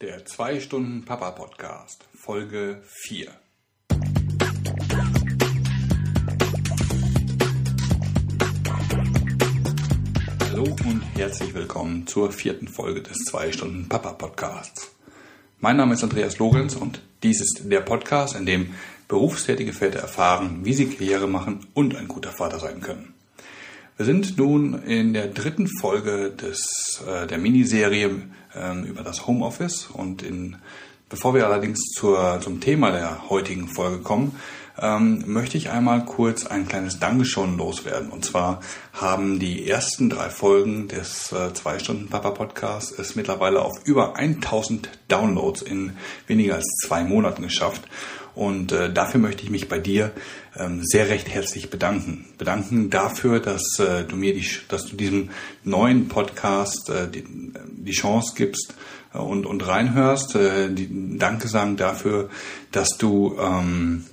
Der 2 Stunden Papa Podcast, Folge 4. Hallo und herzlich willkommen zur vierten Folge des 2 Stunden Papa Podcasts. Mein Name ist Andreas Lorenz und dies ist der Podcast, in dem berufstätige Väter erfahren, wie sie Karriere machen und ein guter Vater sein können. Wir sind nun in der dritten Folge des, äh, der Miniserie ähm, über das Homeoffice. Und in, bevor wir allerdings zur, zum Thema der heutigen Folge kommen, ähm, möchte ich einmal kurz ein kleines Dankeschön loswerden. Und zwar haben die ersten drei Folgen des äh, zwei Stunden Papa Podcasts es mittlerweile auf über 1000 Downloads in weniger als zwei Monaten geschafft. Und äh, dafür möchte ich mich bei dir ähm, sehr recht herzlich bedanken. Bedanken dafür, dass äh, du mir die, dass du diesem neuen Podcast äh, die, die Chance gibst äh, und, und reinhörst. Äh, die, Danke sagen dafür, dass du ähm,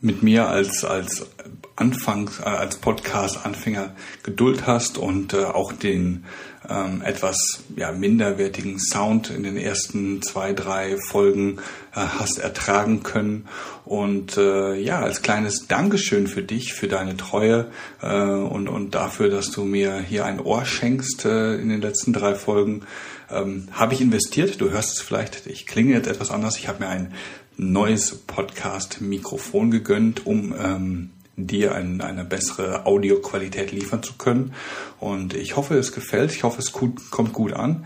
mit mir als, als Anfangs, äh, als Podcast-Anfänger Geduld hast und äh, auch den ähm, etwas ja, minderwertigen Sound in den ersten zwei, drei Folgen äh, hast ertragen können. Und äh, ja, als kleines Dankeschön für dich, für deine Treue äh, und, und dafür, dass du mir hier ein Ohr schenkst äh, in den letzten drei Folgen, ähm, habe ich investiert. Du hörst es vielleicht, ich klinge jetzt etwas anders. Ich habe mir ein neues Podcast-Mikrofon gegönnt, um ähm, dir ein, eine bessere Audioqualität liefern zu können. Und ich hoffe, es gefällt. Ich hoffe, es gut, kommt gut an.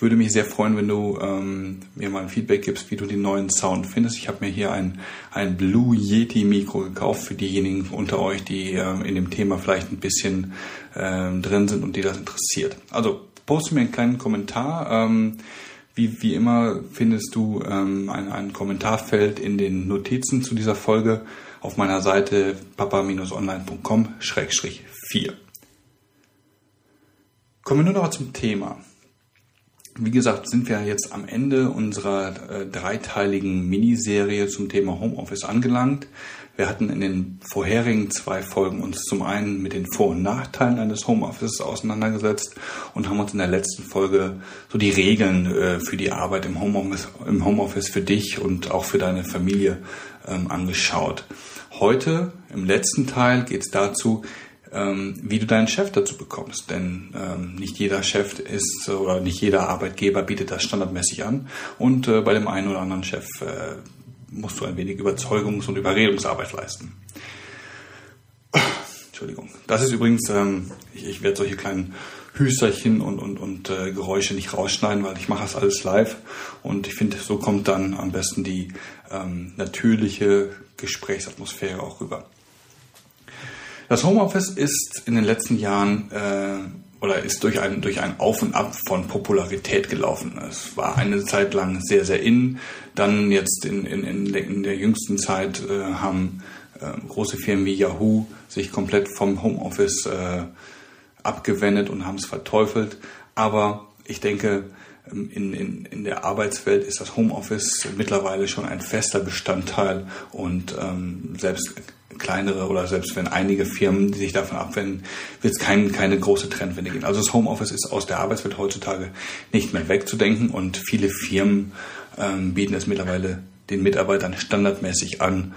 Würde mich sehr freuen, wenn du ähm, mir mal ein Feedback gibst, wie du den neuen Sound findest. Ich habe mir hier ein, ein Blue Yeti Mikro gekauft für diejenigen unter euch, die ähm, in dem Thema vielleicht ein bisschen ähm, drin sind und die das interessiert. Also poste mir einen kleinen Kommentar. Ähm, wie, wie immer findest du ähm, ein, ein Kommentarfeld in den Notizen zu dieser Folge auf meiner Seite papa-online.com-4. Kommen wir nur noch zum Thema. Wie gesagt, sind wir jetzt am Ende unserer äh, dreiteiligen Miniserie zum Thema Homeoffice angelangt. Wir hatten in den vorherigen zwei Folgen uns zum einen mit den Vor- und Nachteilen eines Homeoffices auseinandergesetzt und haben uns in der letzten Folge so die Regeln äh, für die Arbeit im Homeoffice, im Homeoffice für dich und auch für deine Familie ähm, angeschaut. Heute, im letzten Teil, geht es dazu, wie du deinen Chef dazu bekommst. Denn ähm, nicht jeder Chef ist oder nicht jeder Arbeitgeber bietet das standardmäßig an. Und äh, bei dem einen oder anderen Chef äh, musst du ein wenig Überzeugungs- und Überredungsarbeit leisten. Entschuldigung. Das ist übrigens, ähm, ich, ich werde solche kleinen Hüsterchen und, und, und äh, Geräusche nicht rausschneiden, weil ich mache das alles live. Und ich finde, so kommt dann am besten die ähm, natürliche Gesprächsatmosphäre auch rüber. Das Homeoffice ist in den letzten Jahren äh, oder ist durch ein, durch ein Auf und Ab von Popularität gelaufen. Es war eine Zeit lang sehr, sehr in. Dann jetzt in, in, in der jüngsten Zeit äh, haben äh, große Firmen wie Yahoo sich komplett vom Homeoffice äh, abgewendet und haben es verteufelt. Aber ich denke, ähm, in, in, in der Arbeitswelt ist das Homeoffice mittlerweile schon ein fester Bestandteil und ähm, selbst kleinere oder selbst wenn einige Firmen die sich davon abwenden, wird es kein, keine große Trendwende gehen. Also das Homeoffice ist aus der Arbeitswelt heutzutage nicht mehr wegzudenken und viele Firmen ähm, bieten es mittlerweile den Mitarbeitern standardmäßig an,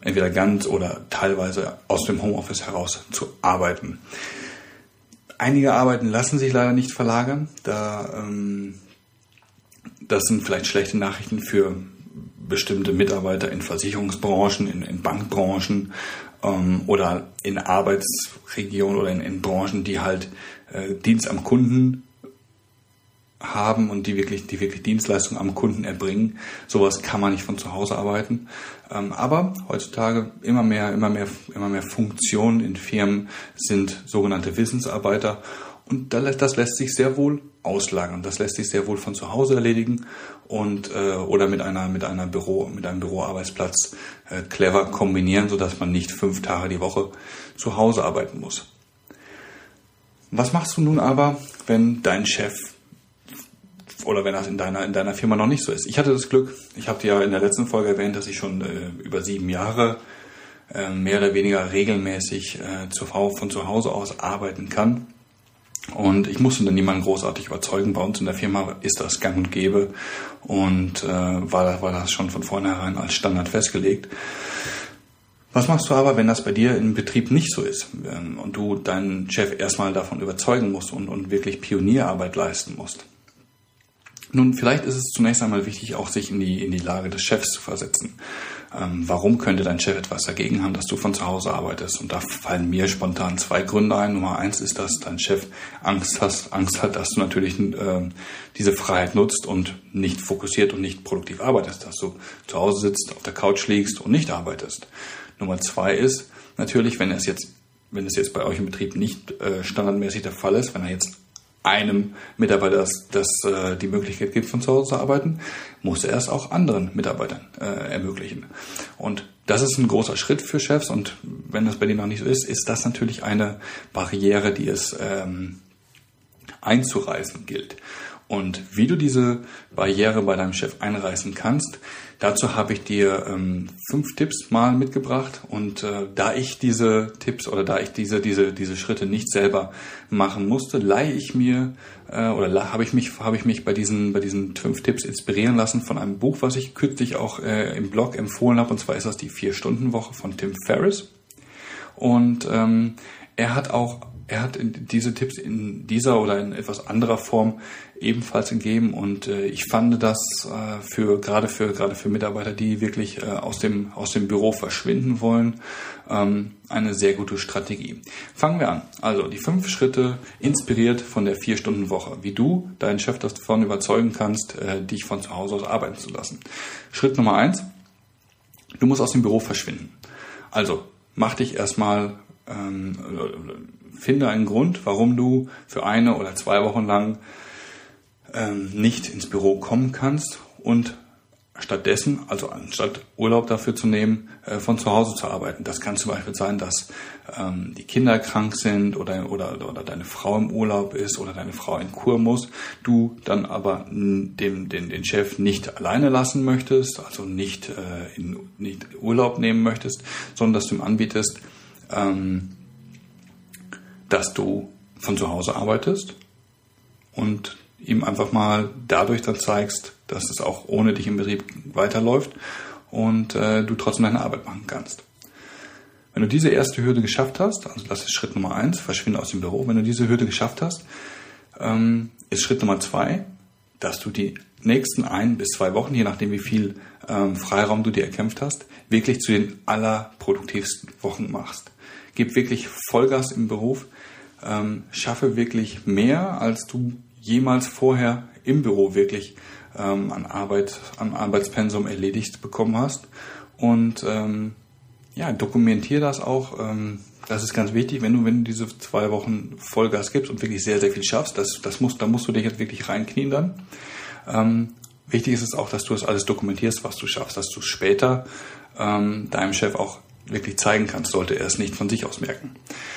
entweder ganz oder teilweise aus dem Homeoffice heraus zu arbeiten. Einige Arbeiten lassen sich leider nicht verlagern. Da, ähm, das sind vielleicht schlechte Nachrichten für bestimmte Mitarbeiter in Versicherungsbranchen, in, in Bankbranchen ähm, oder in Arbeitsregionen oder in, in Branchen, die halt äh, Dienst am Kunden haben und die wirklich, die wirklich Dienstleistungen am Kunden erbringen. Sowas kann man nicht von zu Hause arbeiten. Ähm, aber heutzutage immer mehr, immer mehr, immer mehr Funktionen in Firmen sind sogenannte Wissensarbeiter und das lässt sich sehr wohl auslagern. Das lässt sich sehr wohl von zu Hause erledigen und äh, oder mit einer mit einer Büro mit einem Büroarbeitsplatz äh, clever kombinieren, so dass man nicht fünf Tage die Woche zu Hause arbeiten muss. Was machst du nun aber, wenn dein Chef oder wenn das in deiner, in deiner Firma noch nicht so ist. Ich hatte das Glück, ich habe dir ja in der letzten Folge erwähnt, dass ich schon äh, über sieben Jahre äh, mehr oder weniger regelmäßig äh, zu, von zu Hause aus arbeiten kann. Und ich musste dann niemanden großartig überzeugen. Bei uns in der Firma ist das gang und gäbe und äh, war, war das schon von vornherein als Standard festgelegt. Was machst du aber, wenn das bei dir im Betrieb nicht so ist ähm, und du deinen Chef erstmal davon überzeugen musst und, und wirklich Pionierarbeit leisten musst? Nun, vielleicht ist es zunächst einmal wichtig, auch sich in die, in die Lage des Chefs zu versetzen. Ähm, warum könnte dein Chef etwas dagegen haben, dass du von zu Hause arbeitest? Und da fallen mir spontan zwei Gründe ein. Nummer eins ist, dass dein Chef Angst, hast, Angst hat, dass du natürlich äh, diese Freiheit nutzt und nicht fokussiert und nicht produktiv arbeitest, dass du zu Hause sitzt, auf der Couch liegst und nicht arbeitest. Nummer zwei ist natürlich, wenn es jetzt, wenn es jetzt bei euch im Betrieb nicht äh, standardmäßig der Fall ist, wenn er jetzt einem Mitarbeiter das, das äh, die Möglichkeit gibt, von zu Hause zu arbeiten, muss er es auch anderen Mitarbeitern äh, ermöglichen. Und das ist ein großer Schritt für Chefs und wenn das bei denen noch nicht so ist, ist das natürlich eine Barriere, die es ähm, einzureißen gilt. Und wie du diese Barriere bei deinem Chef einreißen kannst, dazu habe ich dir ähm, fünf Tipps mal mitgebracht. Und äh, da ich diese Tipps oder da ich diese, diese, diese Schritte nicht selber machen musste, leihe ich mir äh, oder habe ich mich, habe ich mich bei diesen, bei diesen fünf Tipps inspirieren lassen von einem Buch, was ich kürzlich auch äh, im Blog empfohlen habe. Und zwar ist das die Vier-Stunden-Woche von Tim Ferriss. Und ähm, er hat auch er hat diese Tipps in dieser oder in etwas anderer Form ebenfalls gegeben und äh, ich fand das äh, für gerade für gerade für Mitarbeiter, die wirklich äh, aus dem aus dem Büro verschwinden wollen, ähm, eine sehr gute Strategie. Fangen wir an. Also die fünf Schritte inspiriert von der vier Stunden Woche, wie du deinen Chef davon überzeugen kannst, äh, dich von zu Hause aus arbeiten zu lassen. Schritt Nummer eins: Du musst aus dem Büro verschwinden. Also mach dich erstmal ähm, finde einen Grund, warum du für eine oder zwei Wochen lang ähm, nicht ins Büro kommen kannst und stattdessen, also anstatt Urlaub dafür zu nehmen, äh, von zu Hause zu arbeiten. Das kann zum Beispiel sein, dass ähm, die Kinder krank sind oder, oder, oder deine Frau im Urlaub ist oder deine Frau in Kur muss, du dann aber den, den, den Chef nicht alleine lassen möchtest, also nicht, äh, in, nicht Urlaub nehmen möchtest, sondern dass du ihm anbietest, ähm, dass du von zu Hause arbeitest und ihm einfach mal dadurch dann zeigst, dass es auch ohne dich im Betrieb weiterläuft und äh, du trotzdem deine Arbeit machen kannst. Wenn du diese erste Hürde geschafft hast, also das ist Schritt Nummer eins, verschwinde aus dem Büro. Wenn du diese Hürde geschafft hast, ähm, ist Schritt Nummer zwei, dass du die nächsten ein bis zwei Wochen, je nachdem wie viel ähm, Freiraum du dir erkämpft hast, wirklich zu den allerproduktivsten Wochen machst. Gib wirklich Vollgas im Beruf, ähm, schaffe wirklich mehr, als du jemals vorher im Büro wirklich ähm, an Arbeit, an Arbeitspensum erledigt bekommen hast. Und ähm, ja, dokumentiere das auch. Ähm, das ist ganz wichtig, wenn du, wenn du diese zwei Wochen Vollgas gibst und wirklich sehr, sehr viel schaffst, das, das musst, da musst du dich jetzt wirklich reinknien dann. Ähm, wichtig ist es auch, dass du das alles dokumentierst, was du schaffst, dass du später ähm, deinem Chef auch wirklich zeigen kannst, sollte er es nicht von sich aus merken.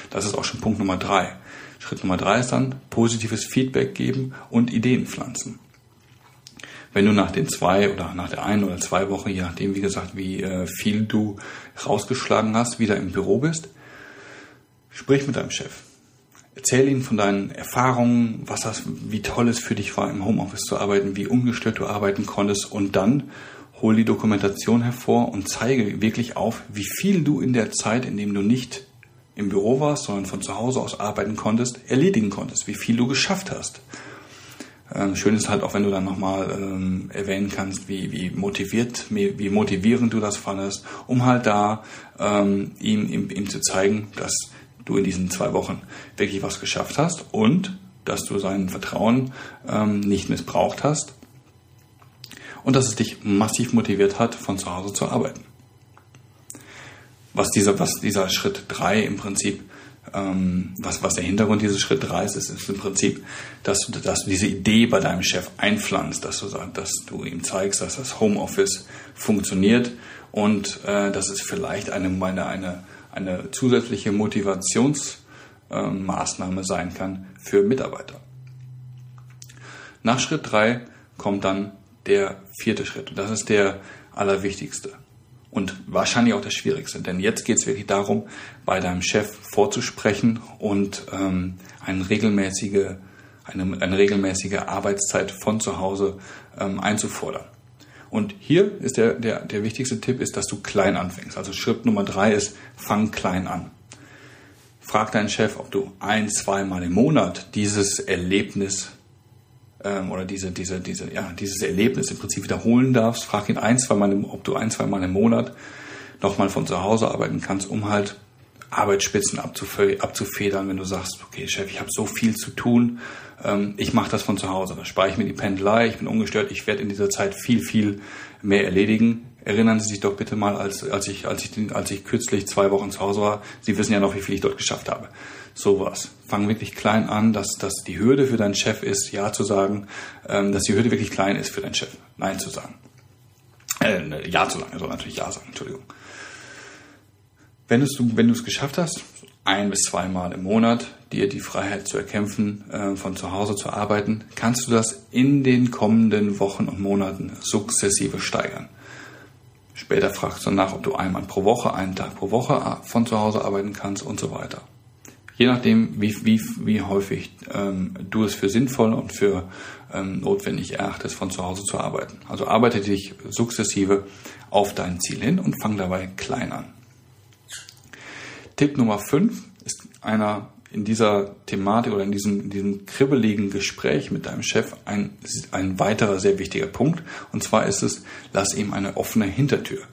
Das ist auch schon Punkt Nummer drei. Schritt Nummer drei ist dann positives Feedback geben und Ideen pflanzen. Wenn du nach den zwei oder nach der einen oder zwei Wochen, je nachdem, wie gesagt, wie äh, viel du rausgeschlagen hast, wieder im Büro bist, sprich mit deinem Chef. Erzähl ihm von deinen Erfahrungen, was das, wie toll es für dich war, im Homeoffice zu arbeiten, wie ungestört du arbeiten konntest und dann hol die Dokumentation hervor und zeige wirklich auf, wie viel du in der Zeit, in dem du nicht im Büro warst, sondern von zu Hause aus arbeiten konntest, erledigen konntest, wie viel du geschafft hast. Ähm, schön ist halt auch, wenn du dann nochmal ähm, erwähnen kannst, wie, wie motiviert, wie motivierend du das fandest, um halt da ähm, ihm, ihm, ihm zu zeigen, dass du in diesen zwei Wochen wirklich was geschafft hast und dass du sein Vertrauen ähm, nicht missbraucht hast und dass es dich massiv motiviert hat, von zu Hause zu arbeiten. Was dieser, was dieser Schritt drei im Prinzip, ähm, was, was der Hintergrund dieses Schritt drei ist, ist, ist im Prinzip, dass du, dass du diese Idee bei deinem Chef einpflanzt, dass du dass du ihm zeigst, dass das Homeoffice funktioniert und äh, dass es vielleicht eine, eine, eine, eine zusätzliche Motivationsmaßnahme sein kann für Mitarbeiter. Nach Schritt drei kommt dann der vierte Schritt und das ist der allerwichtigste. und wahrscheinlich auch das Schwierigste. Denn jetzt geht es wirklich darum, bei deinem Chef vorzusprechen und ähm, eine, regelmäßige, eine, eine regelmäßige Arbeitszeit von zu Hause ähm, einzufordern. Und hier ist der, der, der wichtigste Tipp, ist, dass du klein anfängst. Also Schritt Nummer drei ist, fang klein an. Frag deinen Chef, ob du ein, zweimal im Monat dieses Erlebnis ähm, oder diese, diese, diese, ja, dieses Erlebnis im Prinzip wiederholen darfst. Frag ihn ein, zweimal, im, ob du ein, zweimal im Monat nochmal von zu Hause arbeiten kannst, um halt Arbeitsspitzen abzufedern, wenn du sagst, okay, Chef, ich habe so viel zu tun, ähm, ich mache das von zu Hause. Da spare ich mir die Pendelei, ich bin ungestört, ich werde in dieser Zeit viel, viel mehr erledigen. Erinnern Sie sich doch bitte mal, als, als, ich, als, ich, als ich kürzlich zwei Wochen zu Hause war, Sie wissen ja noch, wie viel ich dort geschafft habe. Sowas. Fang wirklich klein an, dass, dass die Hürde für deinen Chef ist, Ja zu sagen, ähm, dass die Hürde wirklich klein ist für deinen Chef, Nein zu sagen. Äh, ja zu sagen, er soll natürlich Ja sagen, Entschuldigung. Wenn du wenn es geschafft hast, ein bis zweimal im Monat dir die Freiheit zu erkämpfen, äh, von zu Hause zu arbeiten, kannst du das in den kommenden Wochen und Monaten sukzessive steigern. Später fragst du nach, ob du einmal pro Woche, einen Tag pro Woche äh, von zu Hause arbeiten kannst und so weiter. Je nachdem, wie, wie, wie häufig ähm, du es für sinnvoll und für ähm, notwendig erachtest, von zu Hause zu arbeiten. Also arbeite dich sukzessive auf dein Ziel hin und fang dabei klein an. Tipp Nummer 5 ist einer in dieser Thematik oder in diesem, in diesem kribbeligen Gespräch mit deinem Chef ein, ein weiterer sehr wichtiger Punkt. Und zwar ist es, lass ihm eine offene Hintertür.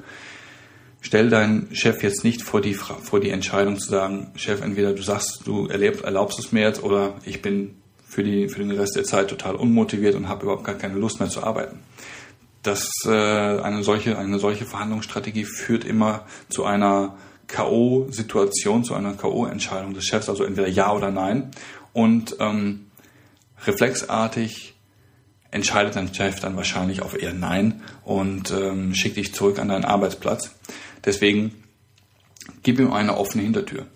Stell deinen Chef jetzt nicht vor die, vor die Entscheidung zu sagen, Chef, entweder du sagst, du erlebst, erlaubst es mir jetzt oder ich bin für, die, für den Rest der Zeit total unmotiviert und habe überhaupt gar keine Lust mehr zu arbeiten. Das, äh, eine, solche, eine solche Verhandlungsstrategie führt immer zu einer K.O.-Situation, zu einer K.O.-Entscheidung des Chefs, also entweder ja oder nein. Und ähm, reflexartig entscheidet dein Chef dann wahrscheinlich auf eher Nein und ähm, schickt dich zurück an deinen Arbeitsplatz. Deswegen gib ihm eine offene Hintertür.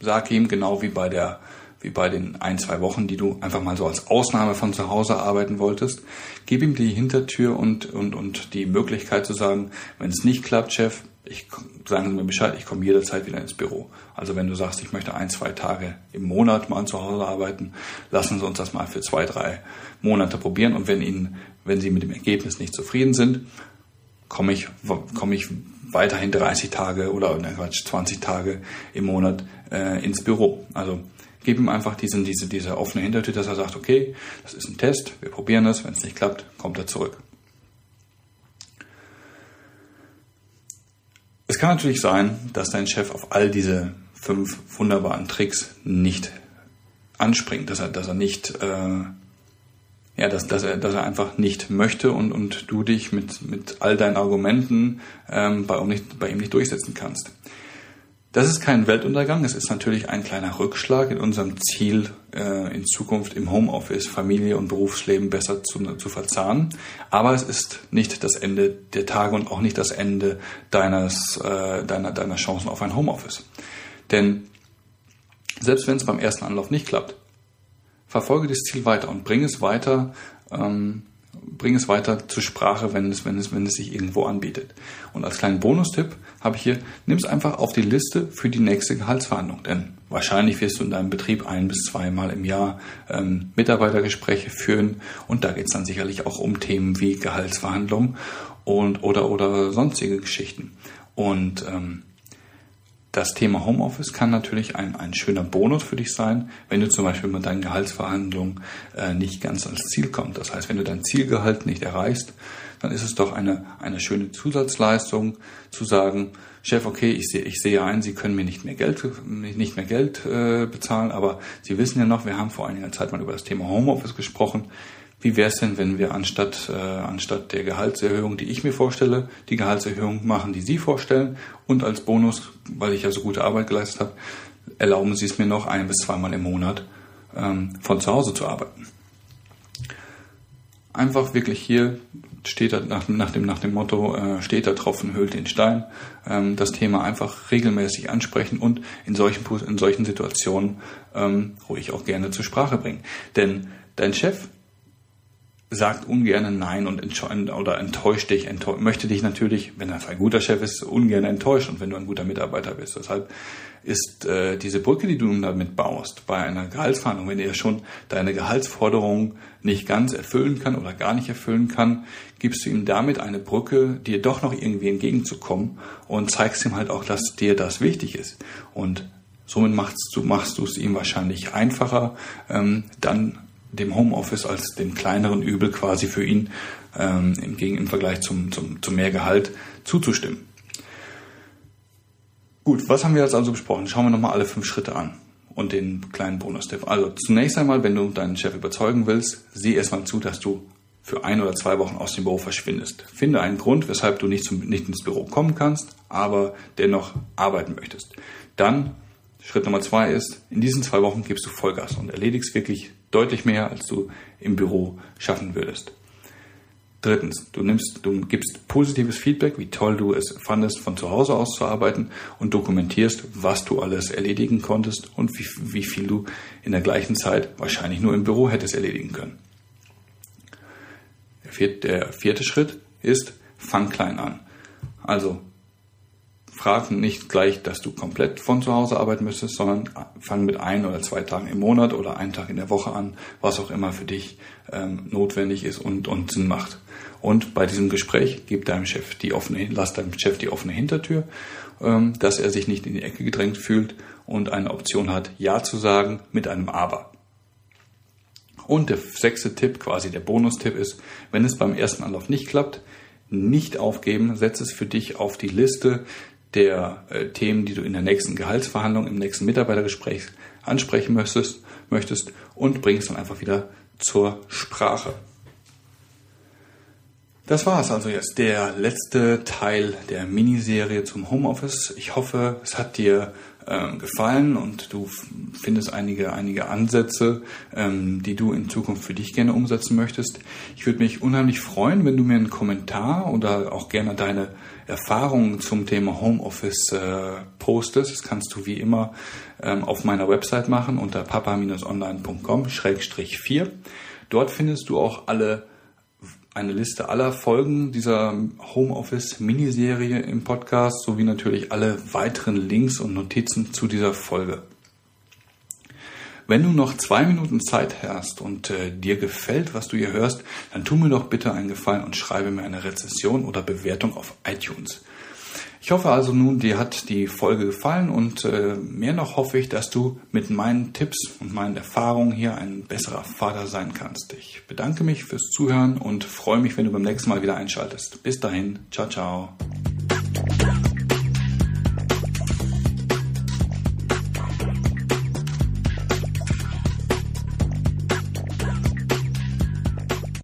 Sag ihm genau wie bei der wie bei den ein, zwei Wochen, die du einfach mal so als Ausnahme von zu Hause arbeiten wolltest. Gib ihm die Hintertür und, und, und die Möglichkeit zu sagen, wenn es nicht klappt, Chef, ich, sagen Sie mir Bescheid, ich komme jederzeit wieder ins Büro. Also wenn du sagst, ich möchte ein, zwei Tage im Monat mal zu Hause arbeiten, lassen Sie uns das mal für zwei, drei Monate probieren. Und wenn Ihnen, wenn Sie mit dem Ergebnis nicht zufrieden sind, komme ich, komme ich weiterhin 30 Tage oder ne, Quatsch, 20 Tage im Monat äh, ins Büro. Also gib ihm einfach diesen, diese, diese offene Hintertür, dass er sagt, okay, das ist ein Test, wir probieren das, wenn es nicht klappt, kommt er zurück. Es kann natürlich sein, dass dein Chef auf all diese fünf wunderbaren Tricks nicht anspringt, dass er, dass er nicht, äh, ja, dass, dass, er, dass er einfach nicht möchte und, und du dich mit, mit all deinen Argumenten ähm, bei, ihm nicht, bei ihm nicht durchsetzen kannst. Das ist kein Weltuntergang, es ist natürlich ein kleiner Rückschlag in unserem Ziel, äh, in Zukunft im Homeoffice Familie und Berufsleben besser zu, zu verzahnen. Aber es ist nicht das Ende der Tage und auch nicht das Ende deines, äh, deiner, deiner Chancen auf ein Homeoffice. Denn selbst wenn es beim ersten Anlauf nicht klappt, verfolge das Ziel weiter und bring es weiter ähm, bring es weiter zur Sprache, wenn es, wenn es, wenn es sich irgendwo anbietet. Und als kleinen Bonustipp habe ich hier, nimm es einfach auf die Liste für die nächste Gehaltsverhandlung. Denn wahrscheinlich wirst du in deinem Betrieb ein bis zweimal im Jahr ähm, Mitarbeitergespräche führen und da geht es dann sicherlich auch um Themen wie Gehaltsverhandlung und oder oder sonstige Geschichten. Und ähm, das Thema Homeoffice kann natürlich ein, ein schöner Bonus für dich sein, wenn du zum Beispiel mit deinen Gehaltsverhandlungen äh, nicht ganz ans Ziel kommst. Das heißt, wenn du dein Zielgehalt nicht erreichst, dann ist es doch eine, eine schöne Zusatzleistung zu sagen, Chef, okay, ich sehe, ich sehe ein, Sie können mir nicht mehr Geld, nicht mehr Geld äh, bezahlen, aber Sie wissen ja noch, wir haben vor einiger Zeit mal über das Thema Homeoffice gesprochen. Wie wäre es denn, wenn wir anstatt, äh, anstatt der Gehaltserhöhung, die ich mir vorstelle, die Gehaltserhöhung machen, die Sie vorstellen und als Bonus, weil ich ja so gute Arbeit geleistet habe, erlauben Sie es mir noch ein bis zweimal im Monat ähm, von zu Hause zu arbeiten. Einfach wirklich hier steht da nach, nach, dem, nach dem Motto, äh, steht da Tropfen hüllt den Stein, ähm, das Thema einfach regelmäßig ansprechen und in solchen, in solchen Situationen ähm, ruhig auch gerne zur Sprache bringen. Denn dein Chef sagt ungern Nein und oder enttäuscht dich, enttäuscht, möchte dich natürlich, wenn er ein guter Chef ist, ungern enttäuschen und wenn du ein guter Mitarbeiter bist. Deshalb ist äh, diese Brücke, die du damit baust, bei einer Gehaltsverhandlung, wenn er schon deine Gehaltsforderung nicht ganz erfüllen kann oder gar nicht erfüllen kann, gibst du ihm damit eine Brücke, dir doch noch irgendwie entgegenzukommen und zeigst ihm halt auch, dass dir das wichtig ist. Und somit machst du machst du es ihm wahrscheinlich einfacher, ähm, dann dem Homeoffice als dem kleineren Übel quasi für ihn ähm, im, im Vergleich zum, zum, zum Mehrgehalt zuzustimmen. Gut, was haben wir jetzt also besprochen? Schauen wir nochmal alle fünf Schritte an und den kleinen Bonus-Tipp. Also zunächst einmal, wenn du deinen Chef überzeugen willst, sieh erstmal zu, dass du für ein oder zwei Wochen aus dem Büro verschwindest. Finde einen Grund, weshalb du nicht, zum, nicht ins Büro kommen kannst, aber dennoch arbeiten möchtest. Dann, Schritt Nummer zwei ist, in diesen zwei Wochen gibst du Vollgas und erledigst wirklich deutlich mehr, als du im Büro schaffen würdest. Drittens, du nimmst, du gibst positives Feedback, wie toll du es fandest, von zu Hause aus zu arbeiten und dokumentierst, was du alles erledigen konntest und wie, wie viel du in der gleichen Zeit wahrscheinlich nur im Büro hättest erledigen können. Der vierte, der vierte Schritt ist, fang klein an. Also frag nicht gleich, dass du komplett von zu Hause arbeiten müsstest, sondern fang mit ein oder zwei Tagen im Monat oder einen Tag in der Woche an, was auch immer für dich ähm, notwendig ist und, und Sinn macht. Und bei diesem Gespräch gib deinem Chef die offene, lass deinem Chef die offene Hintertür, ähm, dass er sich nicht in die Ecke gedrängt fühlt und eine Option hat, Ja zu sagen mit einem Aber. Und der sechste Tipp, quasi der Bonustipp ist, wenn es beim ersten Anlauf nicht klappt, nicht aufgeben, setz es für dich auf die Liste der äh, Themen, die du in der nächsten Gehaltsverhandlung, im nächsten Mitarbeitergespräch ansprechen möchtest, möchtest und bring es dann einfach wieder zur Sprache. Das war es also jetzt, der letzte Teil der Miniserie zum Homeoffice. Ich hoffe, es hat dir ähm, gefallen und du findest einige, einige Ansätze, ähm, die du in Zukunft für dich gerne umsetzen möchtest. Ich würde mich unheimlich freuen, wenn du mir einen Kommentar oder auch gerne deine Erfahrungen zum Thema Homeoffice äh, postest. Das kannst du wie immer ähm, auf meiner Website machen unter papa-online.com-4. Dort findest du auch alle eine Liste aller Folgen dieser Homeoffice-Miniserie im Podcast sowie natürlich alle weiteren Links und Notizen zu dieser Folge. Wenn du noch zwei Minuten Zeit hast und äh, dir gefällt, was du hier hörst, dann tu mir doch bitte einen Gefallen und schreibe mir eine Rezession oder Bewertung auf iTunes. Ich hoffe also nun, dir hat die Folge gefallen und äh, mehr noch hoffe ich, dass du mit meinen Tipps und meinen Erfahrungen hier ein besserer Vater sein kannst. Ich bedanke mich fürs Zuhören und freue mich, wenn du beim nächsten Mal wieder einschaltest. Bis dahin, ciao, ciao.